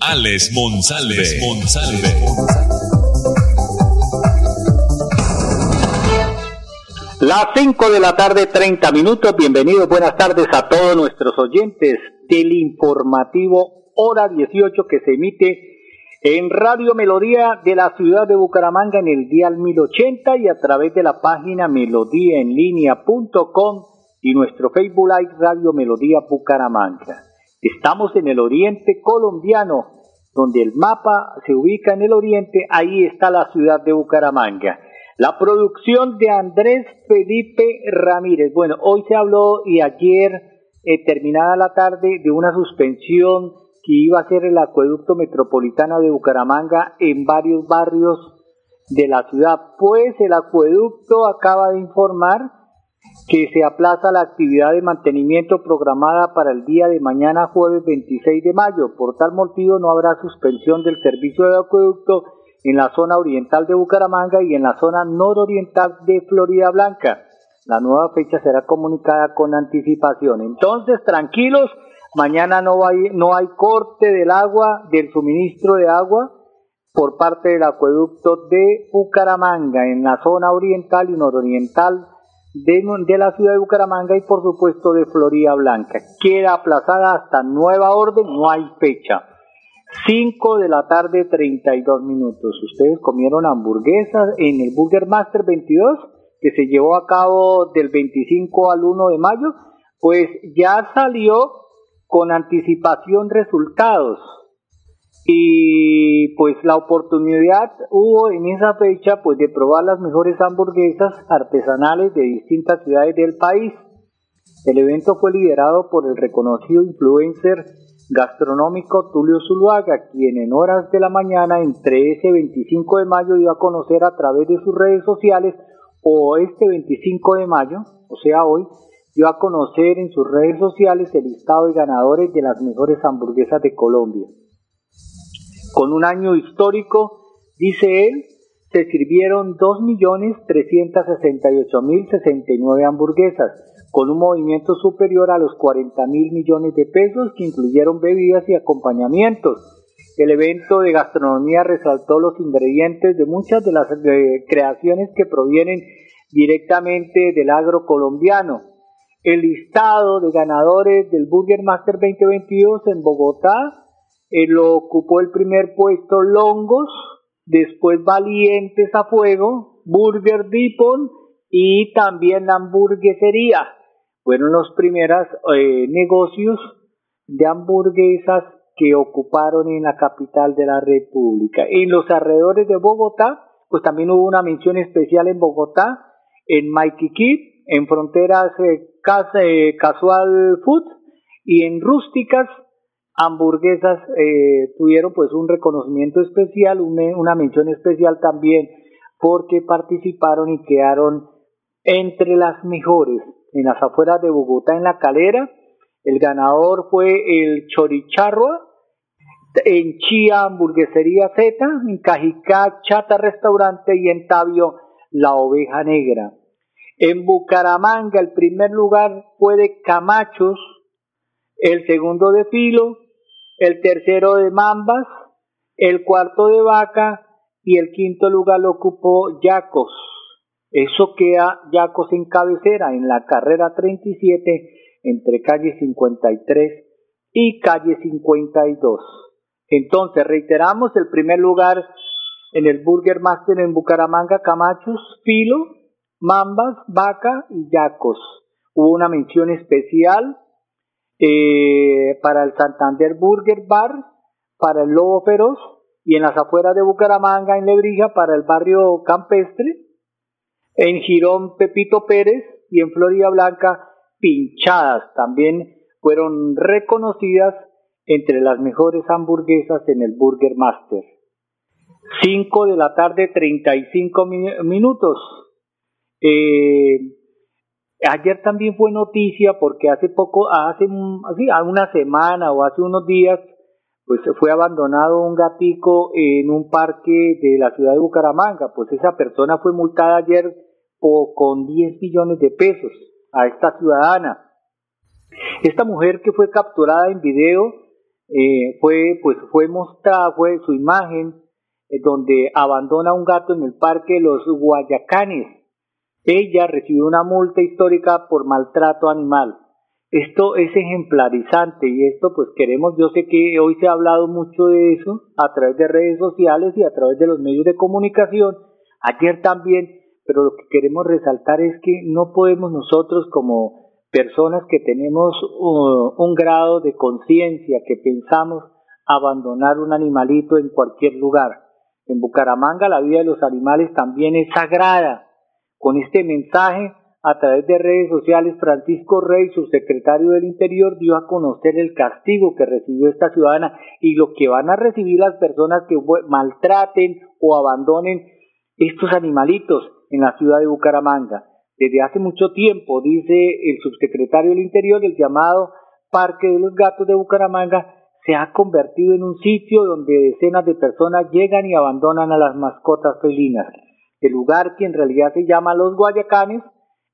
Alex Monsalve. Monsalve. Las 5 de la tarde, 30 minutos. Bienvenidos, buenas tardes a todos nuestros oyentes del informativo hora 18 que se emite en Radio Melodía de la ciudad de Bucaramanga en el dial 1080 y a través de la página melodíaenlínea.com y nuestro Facebook Live Radio Melodía Bucaramanga. Estamos en el oriente colombiano, donde el mapa se ubica en el oriente, ahí está la ciudad de Bucaramanga. La producción de Andrés Felipe Ramírez. Bueno, hoy se habló y ayer, eh, terminada la tarde, de una suspensión que iba a ser el acueducto metropolitano de Bucaramanga en varios barrios de la ciudad. Pues el acueducto acaba de informar que se aplaza la actividad de mantenimiento programada para el día de mañana jueves 26 de mayo. Por tal motivo no habrá suspensión del servicio de acueducto en la zona oriental de Bucaramanga y en la zona nororiental de Florida Blanca. La nueva fecha será comunicada con anticipación. Entonces, tranquilos, Mañana no hay, no hay corte del agua, del suministro de agua por parte del acueducto de Bucaramanga en la zona oriental y nororiental de, de la ciudad de Bucaramanga y por supuesto de Florida Blanca. Queda aplazada hasta nueva orden, no hay fecha. 5 de la tarde, 32 minutos. Ustedes comieron hamburguesas en el Burger Master 22 que se llevó a cabo del 25 al 1 de mayo. Pues ya salió con anticipación resultados. Y pues la oportunidad hubo en esa fecha pues de probar las mejores hamburguesas artesanales de distintas ciudades del país. El evento fue liderado por el reconocido influencer gastronómico Tulio Zuluaga, quien en horas de la mañana entre ese 25 de mayo dio a conocer a través de sus redes sociales o este 25 de mayo, o sea hoy, dio a conocer en sus redes sociales el listado de ganadores de las mejores hamburguesas de Colombia. Con un año histórico, dice él, se sirvieron 2.368.069 hamburguesas, con un movimiento superior a los 40 mil millones de pesos que incluyeron bebidas y acompañamientos. El evento de gastronomía resaltó los ingredientes de muchas de las creaciones que provienen directamente del agro colombiano, el listado de ganadores del Burger Master 2022 en Bogotá. Eh, lo ocupó el primer puesto Longos, después Valientes a Fuego, Burger Depot y también la hamburguesería. Fueron los primeros eh, negocios de hamburguesas que ocuparon en la capital de la República. En los alrededores de Bogotá, pues también hubo una mención especial en Bogotá, en Maiquiquí, en fronteras eh, eh, casual food y en rústicas hamburguesas eh, tuvieron pues un reconocimiento especial, una mención especial también porque participaron y quedaron entre las mejores en las afueras de Bogotá en la calera. El ganador fue el Choricharroa, en Chía Hamburguesería Z, en Cajicá Chata Restaurante y en Tabio La Oveja Negra. En Bucaramanga el primer lugar fue de Camachos, el segundo de Filo, el tercero de Mambas, el cuarto de Vaca y el quinto lugar lo ocupó Yacos. Eso queda Yacos en cabecera en la carrera 37 entre calle 53 y calle 52. Entonces, reiteramos el primer lugar en el Burger Master en Bucaramanga, Camachos, Filo, Mambas, Vaca y Yacos. Hubo una mención especial eh, para el Santander Burger Bar, para el Lobo Feroz y en las afueras de Bucaramanga, en Lebrija, para el barrio Campestre, en Girón Pepito Pérez y en Florida Blanca Pinchadas. También fueron reconocidas entre las mejores hamburguesas en el Burger Master. 5 de la tarde, 35 minutos. Eh, ayer también fue noticia porque hace poco, hace así, una semana o hace unos días, pues fue abandonado un gatico en un parque de la ciudad de Bucaramanga. Pues esa persona fue multada ayer con 10 millones de pesos a esta ciudadana. Esta mujer que fue capturada en video eh, fue, pues, fue mostrada, fue su imagen, eh, donde abandona un gato en el parque de los Guayacanes. Ella recibió una multa histórica por maltrato animal. Esto es ejemplarizante y esto pues queremos, yo sé que hoy se ha hablado mucho de eso a través de redes sociales y a través de los medios de comunicación, ayer también, pero lo que queremos resaltar es que no podemos nosotros como personas que tenemos uh, un grado de conciencia, que pensamos abandonar un animalito en cualquier lugar. En Bucaramanga la vida de los animales también es sagrada. Con este mensaje, a través de redes sociales, Francisco Rey, subsecretario del Interior, dio a conocer el castigo que recibió esta ciudadana y lo que van a recibir las personas que maltraten o abandonen estos animalitos en la ciudad de Bucaramanga. Desde hace mucho tiempo, dice el subsecretario del Interior, el llamado Parque de los Gatos de Bucaramanga se ha convertido en un sitio donde decenas de personas llegan y abandonan a las mascotas felinas. El lugar, que en realidad se llama Los Guayacanes,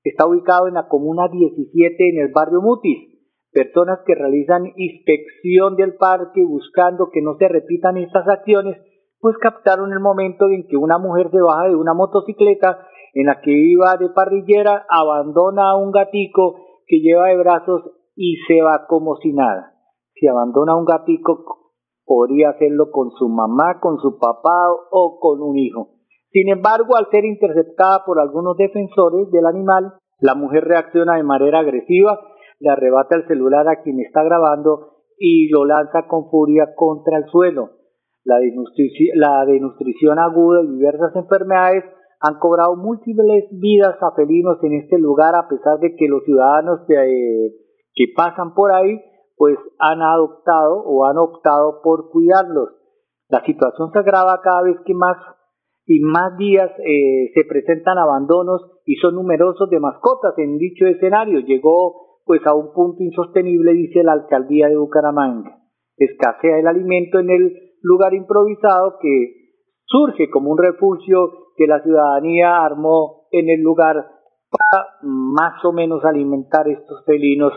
está ubicado en la comuna 17 en el barrio Mutis. Personas que realizan inspección del parque buscando que no se repitan estas acciones, pues captaron el momento en que una mujer se baja de una motocicleta en la que iba de parrillera, abandona a un gatico que lleva de brazos y se va como si nada. Si abandona a un gatico, podría hacerlo con su mamá, con su papá o con un hijo. Sin embargo, al ser interceptada por algunos defensores del animal, la mujer reacciona de manera agresiva, le arrebata el celular a quien está grabando y lo lanza con furia contra el suelo. La, denutrición aguda y diversas enfermedades han cobrado múltiples vidas a felinos en este lugar a pesar de que los ciudadanos que pasan por ahí pues han adoptado o han optado por cuidarlos. La situación se agrava cada vez que más y más días eh, se presentan abandonos y son numerosos de mascotas en dicho escenario. Llegó pues a un punto insostenible, dice la alcaldía de Bucaramanga. Escasea el alimento en el lugar improvisado que surge como un refugio que la ciudadanía armó en el lugar para más o menos alimentar estos felinos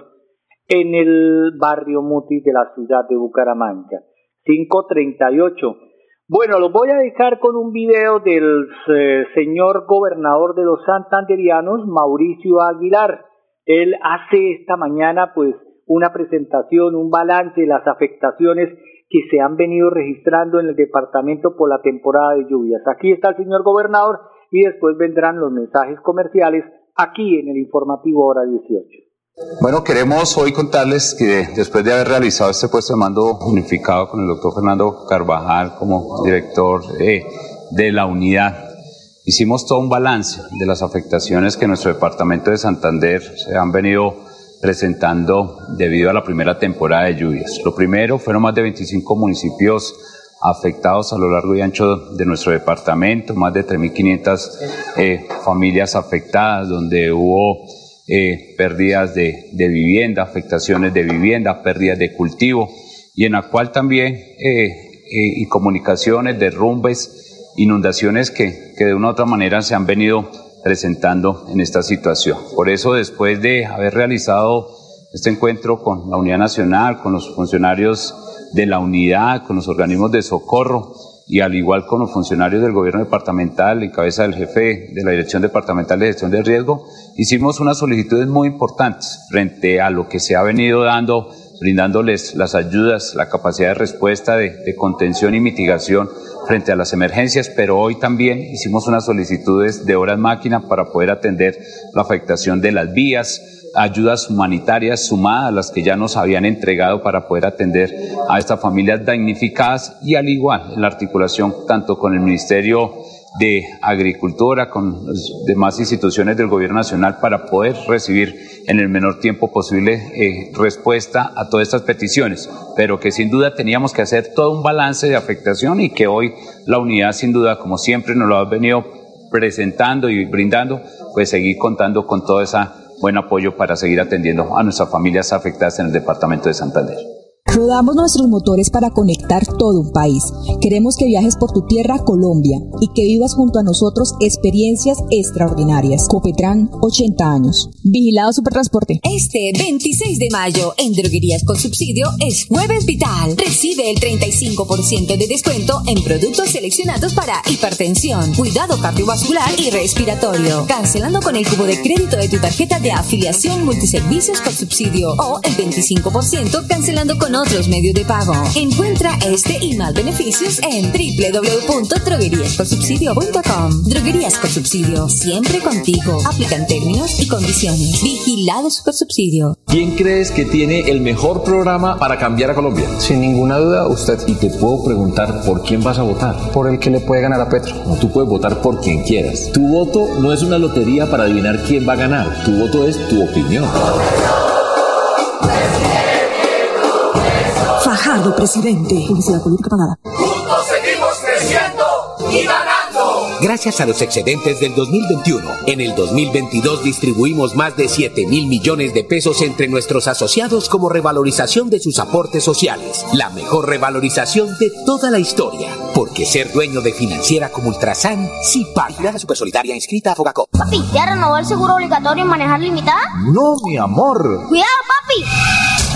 en el barrio Mutis de la ciudad de Bucaramanga. 538. Bueno, los voy a dejar con un video del eh, señor gobernador de los santanderianos, Mauricio Aguilar. Él hace esta mañana pues una presentación, un balance de las afectaciones que se han venido registrando en el departamento por la temporada de lluvias. Aquí está el señor gobernador y después vendrán los mensajes comerciales aquí en el informativo hora 18. Bueno, queremos hoy contarles que después de haber realizado este puesto de mando unificado con el doctor Fernando Carvajal como director de la unidad, hicimos todo un balance de las afectaciones que nuestro departamento de Santander se han venido presentando debido a la primera temporada de lluvias. Lo primero fueron más de 25 municipios afectados a lo largo y ancho de nuestro departamento, más de 3.500 eh, familias afectadas, donde hubo eh, pérdidas de, vivienda, afectaciones de vivienda, pérdidas de cultivo, y en la cual también eh, y comunicaciones, derrumbes, inundaciones que, que de una u otra manera se han venido presentando en esta situación. Por eso, después de haber realizado este encuentro con la Unidad Nacional, con los funcionarios de la unidad, con los organismos de socorro y al igual con los funcionarios del gobierno departamental en cabeza del jefe de la Dirección Departamental de Gestión de Riesgo, hicimos unas solicitudes muy importantes frente a lo que se ha venido dando, brindándoles las ayudas, la capacidad de respuesta, de, de contención y mitigación frente a las emergencias, pero hoy también hicimos unas solicitudes de horas máquina para poder atender la afectación de las vías, ayudas humanitarias sumadas a las que ya nos habían entregado para poder atender a estas familias damnificadas y al igual en la articulación tanto con el Ministerio de Agricultura, con las demás instituciones del Gobierno Nacional para poder recibir en el menor tiempo posible eh, respuesta a todas estas peticiones, pero que sin duda teníamos que hacer todo un balance de afectación y que hoy la unidad sin duda, como siempre nos lo ha venido presentando y brindando, pues seguir contando con todo ese buen apoyo para seguir atendiendo a nuestras familias afectadas en el departamento de Santander. Rodamos nuestros motores para conectar todo un país. Queremos que viajes por tu tierra, Colombia, y que vivas junto a nosotros experiencias extraordinarias. Copetran, 80 años. Vigilado Supertransporte. Este 26 de mayo, en Droguerías con Subsidio, es Jueves Vital. Recibe el 35% de descuento en productos seleccionados para hipertensión, cuidado cardiovascular y respiratorio. Cancelando con el cubo de crédito de tu tarjeta de afiliación multiservicios con subsidio o el 25% cancelando con otros medios de pago. Encuentra este y más beneficios en www.drogueríasconsubsidio.com. Droguerías con subsidio, siempre contigo. Aplican términos y condiciones. Vigilados por subsidio. ¿Quién crees que tiene el mejor programa para cambiar a Colombia? Sin ninguna duda, usted. Y te puedo preguntar por quién vas a votar. Por el que le puede ganar a Petro. No, tú puedes votar por quien quieras. Tu voto no es una lotería para adivinar quién va a ganar. Tu voto es tu opinión. Fajardo, presidente. Publicidad política pagada. Juntos seguimos creciendo y ganando. Gracias a los excedentes del 2021, en el 2022 distribuimos más de 7 mil millones de pesos entre nuestros asociados como revalorización de sus aportes sociales. La mejor revalorización de toda la historia. Porque ser dueño de financiera como Ultrasan sí paga. La super solidaria inscrita a Fogacop. Papi, ¿ya renovó el seguro obligatorio en manejar limitada? No, mi amor. Cuidado, papi.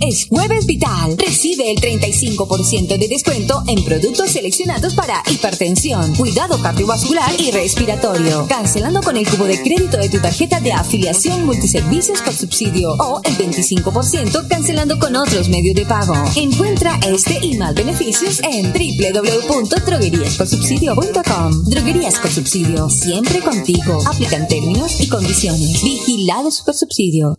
es Jueves Vital. Recibe el 35% de descuento en productos seleccionados para hipertensión, cuidado cardiovascular y respiratorio. Cancelando con el cubo de crédito de tu tarjeta de afiliación multiservicios con subsidio o el 25% cancelando con otros medios de pago. Encuentra este y más beneficios en www.drogueríasconsubsidio.com. Droguerías con subsidio, siempre contigo. Aplican términos y condiciones. Vigilado Super Subsidio.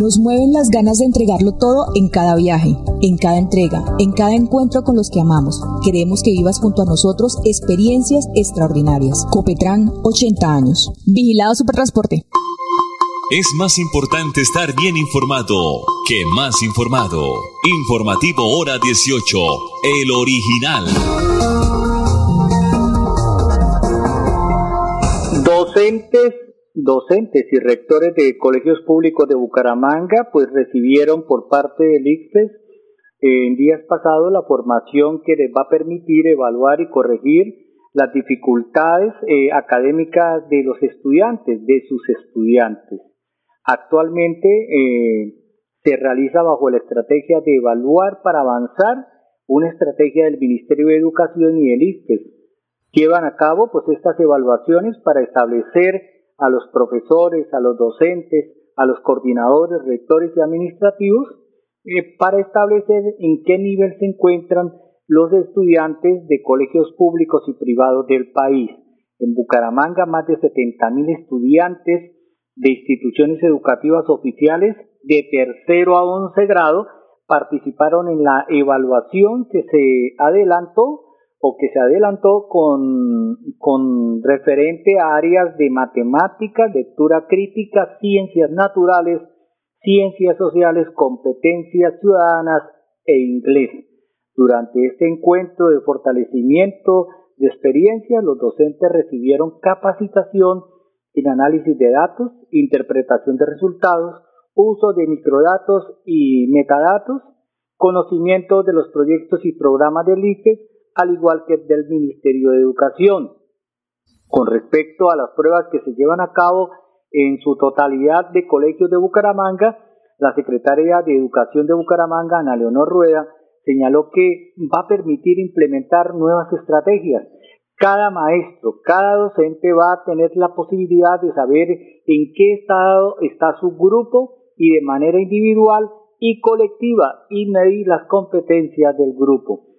Nos mueven las ganas de entregarlo todo en cada viaje, en cada entrega, en cada encuentro con los que amamos. Queremos que vivas junto a nosotros experiencias extraordinarias. Copetran, 80 años. Vigilado Supertransporte. Es más importante estar bien informado que más informado. Informativo Hora 18, el original. Docentes docentes y rectores de colegios públicos de Bucaramanga pues recibieron por parte del ICPES en días pasados la formación que les va a permitir evaluar y corregir las dificultades eh, académicas de los estudiantes, de sus estudiantes. Actualmente eh, se realiza bajo la estrategia de evaluar para avanzar una estrategia del Ministerio de Educación y del ICPES. Llevan a cabo pues estas evaluaciones para establecer a los profesores, a los docentes, a los coordinadores, rectores y administrativos eh, para establecer en qué nivel se encuentran los estudiantes de colegios públicos y privados del país. En Bucaramanga, más de 70 mil estudiantes de instituciones educativas oficiales de tercero a once grado participaron en la evaluación que se adelantó o que se adelantó con, con referente a áreas de matemáticas, lectura crítica, ciencias naturales, ciencias sociales, competencias ciudadanas e inglés. Durante este encuentro de fortalecimiento de experiencia, los docentes recibieron capacitación en análisis de datos, interpretación de resultados, uso de microdatos y metadatos, conocimiento de los proyectos y programas del ICE, al igual que del Ministerio de Educación. Con respecto a las pruebas que se llevan a cabo en su totalidad de colegios de Bucaramanga, la secretaria de Educación de Bucaramanga, Ana Leonor Rueda, señaló que va a permitir implementar nuevas estrategias. Cada maestro, cada docente va a tener la posibilidad de saber en qué estado está su grupo y de manera individual y colectiva y medir las competencias del grupo.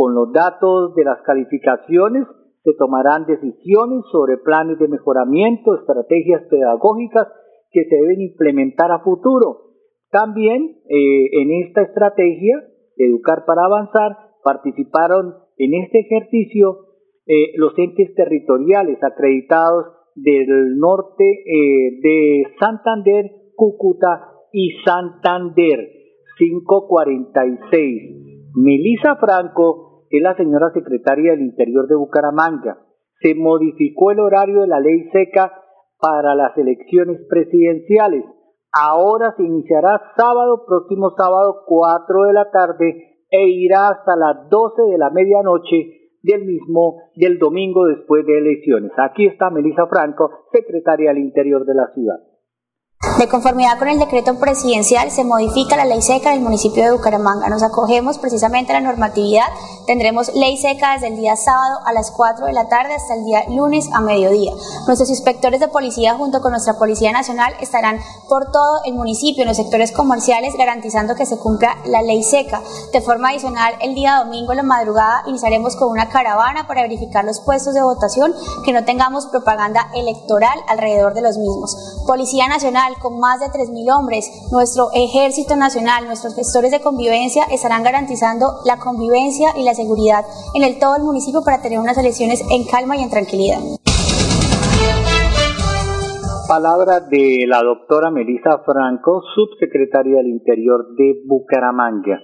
Con los datos de las calificaciones se tomarán decisiones sobre planes de mejoramiento, estrategias pedagógicas que se deben implementar a futuro. También eh, en esta estrategia, Educar para Avanzar, participaron en este ejercicio eh, los entes territoriales acreditados del norte eh, de Santander, Cúcuta y Santander. 546. Melisa Franco es la señora secretaria del Interior de Bucaramanga. Se modificó el horario de la ley seca para las elecciones presidenciales. Ahora se iniciará sábado, próximo sábado, 4 de la tarde, e irá hasta las 12 de la medianoche del mismo, del domingo después de elecciones. Aquí está Melisa Franco, secretaria del Interior de la ciudad. De conformidad con el decreto presidencial, se modifica la ley seca del municipio de Bucaramanga. Nos acogemos precisamente a la normatividad. Tendremos ley seca desde el día sábado a las 4 de la tarde hasta el día lunes a mediodía. Nuestros inspectores de policía junto con nuestra Policía Nacional estarán por todo el municipio, en los sectores comerciales, garantizando que se cumpla la ley seca. De forma adicional, el día domingo en la madrugada iniciaremos con una caravana para verificar los puestos de votación, que no tengamos propaganda electoral alrededor de los mismos. Policía Nacional más de 3.000 hombres, nuestro Ejército Nacional, nuestros gestores de convivencia estarán garantizando la convivencia y la seguridad en el todo el municipio para tener unas elecciones en calma y en tranquilidad. Palabra de la doctora Melissa Franco, subsecretaria del Interior de Bucaramanga.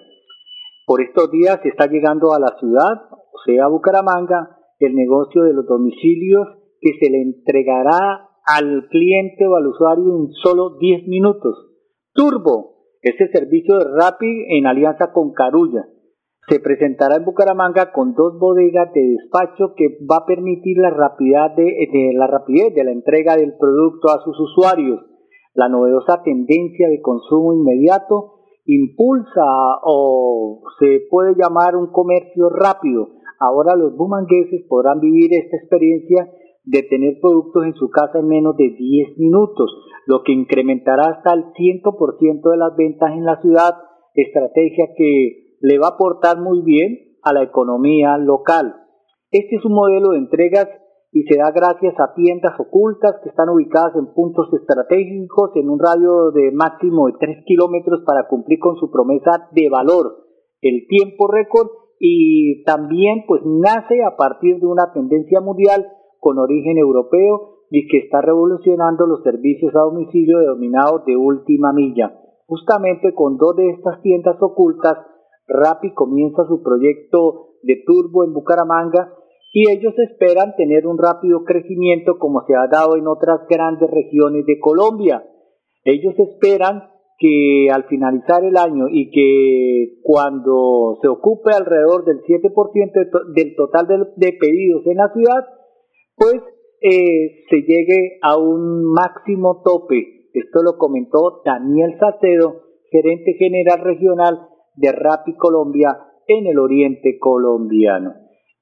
Por estos días está llegando a la ciudad, o sea, Bucaramanga, el negocio de los domicilios que se le entregará al cliente o al usuario en solo 10 minutos. Turbo, este servicio de Rappi en alianza con Carulla. Se presentará en Bucaramanga con dos bodegas de despacho que va a permitir la rapidez de, la rapidez de la entrega del producto a sus usuarios. La novedosa tendencia de consumo inmediato impulsa o se puede llamar un comercio rápido. Ahora los bumangueses podrán vivir esta experiencia de tener productos en su casa en menos de 10 minutos, lo que incrementará hasta el 100% de las ventas en la ciudad, estrategia que le va a aportar muy bien a la economía local. Este es un modelo de entregas y se da gracias a tiendas ocultas que están ubicadas en puntos estratégicos en un radio de máximo de 3 kilómetros para cumplir con su promesa de valor, el tiempo récord y también pues nace a partir de una tendencia mundial con origen europeo y que está revolucionando los servicios a domicilio denominados de última milla. Justamente con dos de estas tiendas ocultas, Rappi comienza su proyecto de turbo en Bucaramanga y ellos esperan tener un rápido crecimiento como se ha dado en otras grandes regiones de Colombia. Ellos esperan que al finalizar el año y que cuando se ocupe alrededor del 7% del total de pedidos en la ciudad, pues eh, se llegue a un máximo tope. Esto lo comentó Daniel Salcedo, gerente general regional de Rappi Colombia en el oriente colombiano.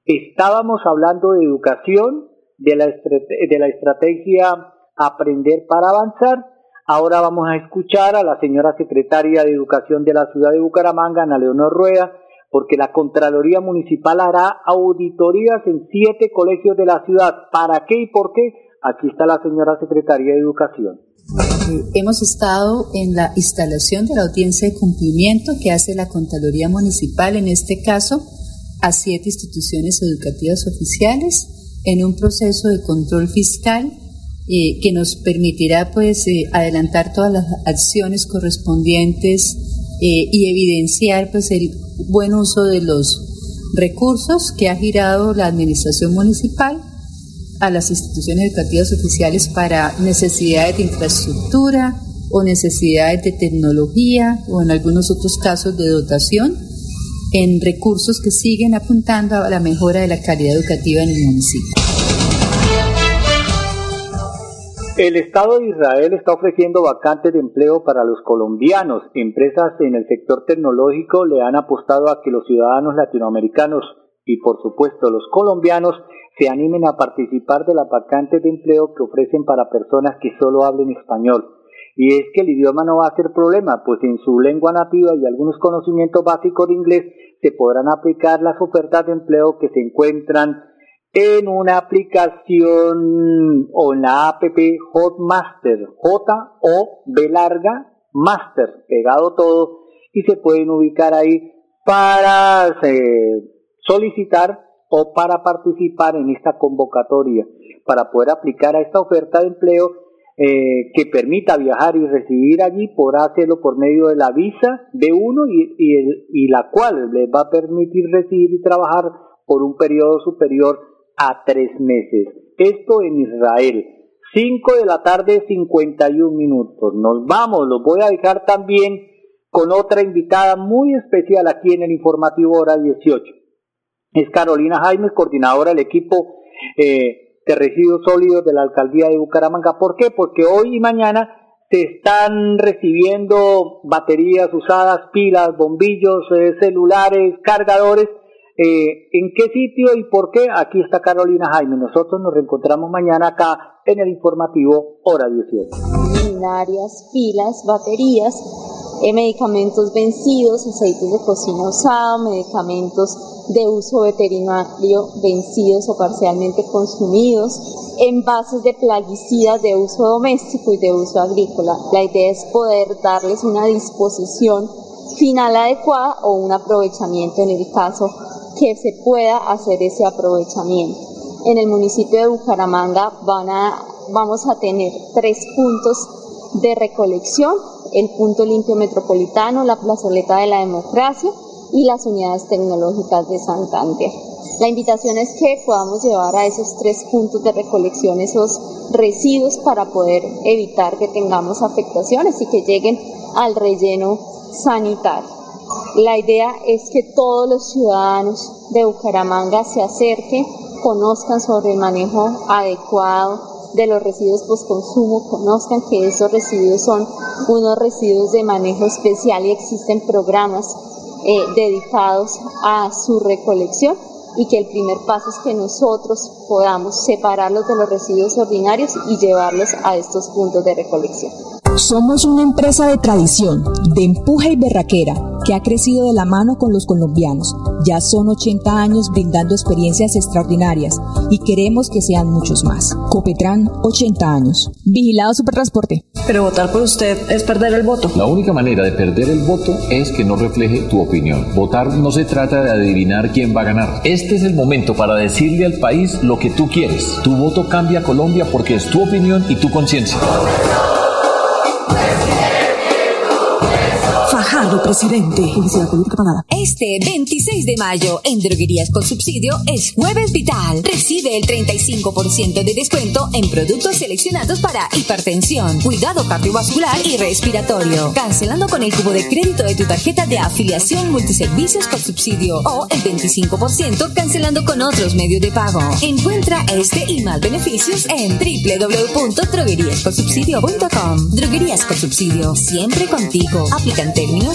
Estábamos hablando de educación, de la, de la estrategia Aprender para Avanzar. Ahora vamos a escuchar a la señora secretaria de Educación de la ciudad de Bucaramanga, Ana Leonor Rueda, porque la Contraloría Municipal hará auditorías en siete colegios de la ciudad. ¿Para qué y por qué? Aquí está la señora secretaria de Educación. Eh, hemos estado en la instalación de la audiencia de cumplimiento que hace la Contraloría Municipal, en este caso, a siete instituciones educativas oficiales, en un proceso de control fiscal eh, que nos permitirá pues eh, adelantar todas las acciones correspondientes y evidenciar pues el buen uso de los recursos que ha girado la administración municipal a las instituciones educativas oficiales para necesidades de infraestructura o necesidades de tecnología o en algunos otros casos de dotación en recursos que siguen apuntando a la mejora de la calidad educativa en el municipio. El Estado de Israel está ofreciendo vacantes de empleo para los colombianos. Empresas en el sector tecnológico le han apostado a que los ciudadanos latinoamericanos y por supuesto los colombianos se animen a participar de las vacantes de empleo que ofrecen para personas que solo hablen español. Y es que el idioma no va a ser problema, pues en su lengua nativa y algunos conocimientos básicos de inglés se podrán aplicar las ofertas de empleo que se encuentran en una aplicación o en la app Hotmaster, J O B larga Master, pegado todo y se pueden ubicar ahí para eh, solicitar o para participar en esta convocatoria, para poder aplicar a esta oferta de empleo eh, que permita viajar y recibir allí, podrá hacerlo por medio de la visa B1 y, y, y la cual les va a permitir recibir y trabajar por un periodo superior a tres meses. Esto en Israel. 5 de la tarde, 51 minutos. Nos vamos, los voy a dejar también con otra invitada muy especial aquí en el informativo hora 18. Es Carolina Jaime, coordinadora del equipo eh, de residuos sólidos de la alcaldía de Bucaramanga. ¿Por qué? Porque hoy y mañana se están recibiendo baterías usadas, pilas, bombillos, eh, celulares, cargadores eh, ¿En qué sitio y por qué? Aquí está Carolina Jaime. Nosotros nos reencontramos mañana acá en el informativo Hora 18. Luminarias, pilas, baterías, eh, medicamentos vencidos, aceites de cocina usado, medicamentos de uso veterinario vencidos o parcialmente consumidos, envases de plaguicidas de uso doméstico y de uso agrícola. La idea es poder darles una disposición final adecuada o un aprovechamiento en el caso que se pueda hacer ese aprovechamiento. En el municipio de Bucaramanga van a, vamos a tener tres puntos de recolección, el punto limpio metropolitano, la plazoleta de la democracia y las unidades tecnológicas de Santander. La invitación es que podamos llevar a esos tres puntos de recolección esos residuos para poder evitar que tengamos afectaciones y que lleguen al relleno sanitario. La idea es que todos los ciudadanos de Bucaramanga se acerquen, conozcan sobre el manejo adecuado de los residuos postconsumo, conozcan que esos residuos son unos residuos de manejo especial y existen programas eh, dedicados a su recolección y que el primer paso es que nosotros podamos separarlos de los residuos ordinarios y llevarlos a estos puntos de recolección. Somos una empresa de tradición, de empuje y berraquera, que ha crecido de la mano con los colombianos. Ya son 80 años brindando experiencias extraordinarias y queremos que sean muchos más. Copetran, 80 años. Vigilado Supertransporte. Pero votar por usted es perder el voto. La única manera de perder el voto es que no refleje tu opinión. Votar no se trata de adivinar quién va a ganar. Este es el momento para decirle al país lo que tú quieres. Tu voto cambia Colombia porque es tu opinión y tu conciencia. Presidente. Publicidad política pagada. Este 26 de mayo en Droguerías con Subsidio es Jueves Vital. Recibe el 35% de descuento en productos seleccionados para hipertensión, cuidado cardiovascular y respiratorio. Cancelando con el cubo de crédito de tu tarjeta de afiliación multiservicios con subsidio o el 25% cancelando con otros medios de pago. Encuentra este y más beneficios en www.drogueríasconsubsidio.com. Droguerías con Subsidio, siempre contigo. Aplican términos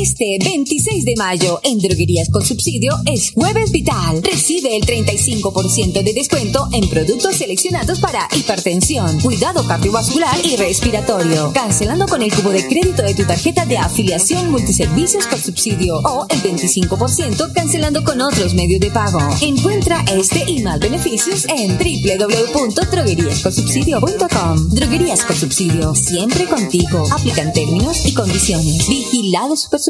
Este 26 de mayo en Droguerías con Subsidio es Jueves Vital. Recibe el 35% de descuento en productos seleccionados para hipertensión, cuidado cardiovascular y respiratorio. Cancelando con el cubo de crédito de tu tarjeta de afiliación multiservicios con subsidio o el 25% cancelando con otros medios de pago. Encuentra este y más beneficios en www.drogueríasconsubsidio.com. Droguerías con Subsidio, siempre contigo. Aplican términos y condiciones. Vigilado Super